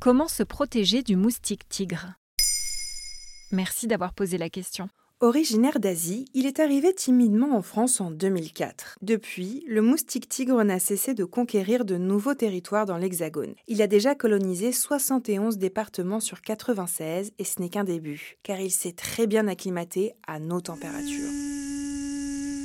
Comment se protéger du moustique tigre? Merci d'avoir posé la question. Originaire d'Asie, il est arrivé timidement en France en 2004. Depuis, le moustique tigre n'a cessé de conquérir de nouveaux territoires dans l'Hexagone. Il a déjà colonisé 71 départements sur 96 et ce n'est qu'un début, car il s'est très bien acclimaté à nos températures.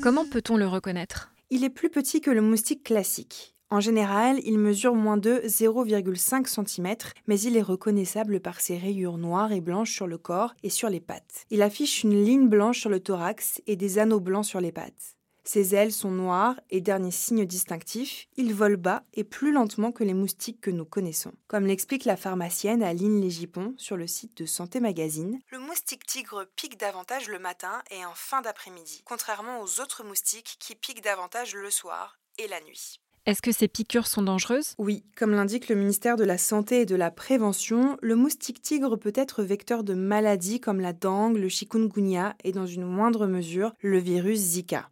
Comment peut-on le reconnaître? Il est plus petit que le moustique classique. En général, il mesure moins de 0,5 cm, mais il est reconnaissable par ses rayures noires et blanches sur le corps et sur les pattes. Il affiche une ligne blanche sur le thorax et des anneaux blancs sur les pattes. Ses ailes sont noires et dernier signe distinctif, il vole bas et plus lentement que les moustiques que nous connaissons. Comme l'explique la pharmacienne Aline Légipon sur le site de Santé Magazine, le moustique tigre pique davantage le matin et en fin d'après-midi, contrairement aux autres moustiques qui piquent davantage le soir et la nuit. Est-ce que ces piqûres sont dangereuses? Oui, comme l'indique le ministère de la Santé et de la Prévention, le moustique tigre peut être vecteur de maladies comme la dengue, le chikungunya et dans une moindre mesure le virus Zika.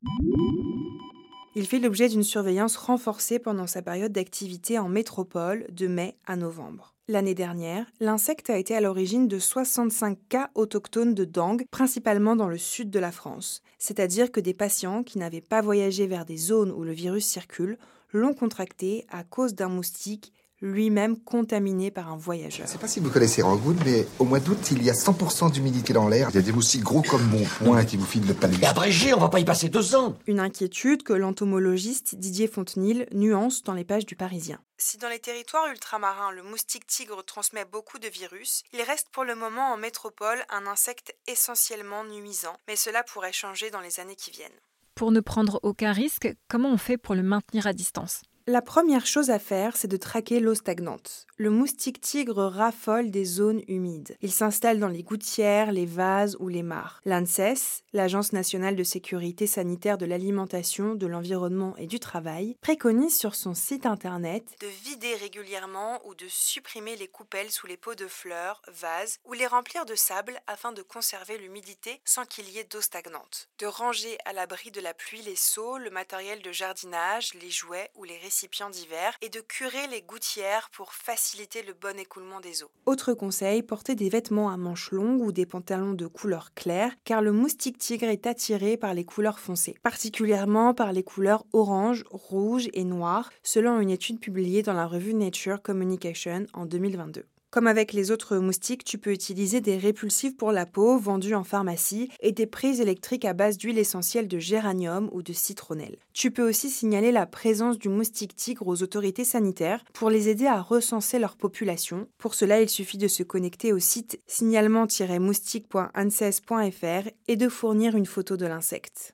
Il fait l'objet d'une surveillance renforcée pendant sa période d'activité en métropole de mai à novembre. L'année dernière, l'insecte a été à l'origine de 65 cas autochtones de dengue, principalement dans le sud de la France. C'est-à-dire que des patients qui n'avaient pas voyagé vers des zones où le virus circule l'ont contracté à cause d'un moustique lui-même contaminé par un voyageur. Je ne sais pas si vous connaissez Rockwood, mais au mois d'août, il y a 100% d'humidité dans l'air. Il y a des moustiques gros comme mon poing qui vous filent le palais. Et abrégé, on va pas y passer deux ans Une inquiétude que l'entomologiste Didier Fontenil nuance dans les pages du Parisien. Si dans les territoires ultramarins le moustique tigre transmet beaucoup de virus, il reste pour le moment en métropole un insecte essentiellement nuisant, mais cela pourrait changer dans les années qui viennent. Pour ne prendre aucun risque, comment on fait pour le maintenir à distance? La première chose à faire, c'est de traquer l'eau stagnante. Le moustique tigre raffole des zones humides. Il s'installe dans les gouttières, les vases ou les mares. L'ANSES, l'Agence nationale de sécurité sanitaire de l'alimentation, de l'environnement et du travail, préconise sur son site internet de vider régulièrement ou de supprimer les coupelles sous les pots de fleurs, vases ou les remplir de sable afin de conserver l'humidité sans qu'il y ait d'eau stagnante. De ranger à l'abri de la pluie les seaux, le matériel de jardinage, les jouets ou les récipients divers et de curer les gouttières pour faciliter le bon écoulement des eaux. Autre conseil, porter des vêtements à manches longues ou des pantalons de couleur claire car le moustique tigre est attiré par les couleurs foncées, particulièrement par les couleurs orange, rouge et noir, selon une étude publiée dans la revue Nature Communication en 2022. Comme avec les autres moustiques, tu peux utiliser des répulsifs pour la peau vendus en pharmacie et des prises électriques à base d'huile essentielle de géranium ou de citronnelle. Tu peux aussi signaler la présence du moustique tigre aux autorités sanitaires pour les aider à recenser leur population. Pour cela, il suffit de se connecter au site signalement-moustique.anses.fr et de fournir une photo de l'insecte.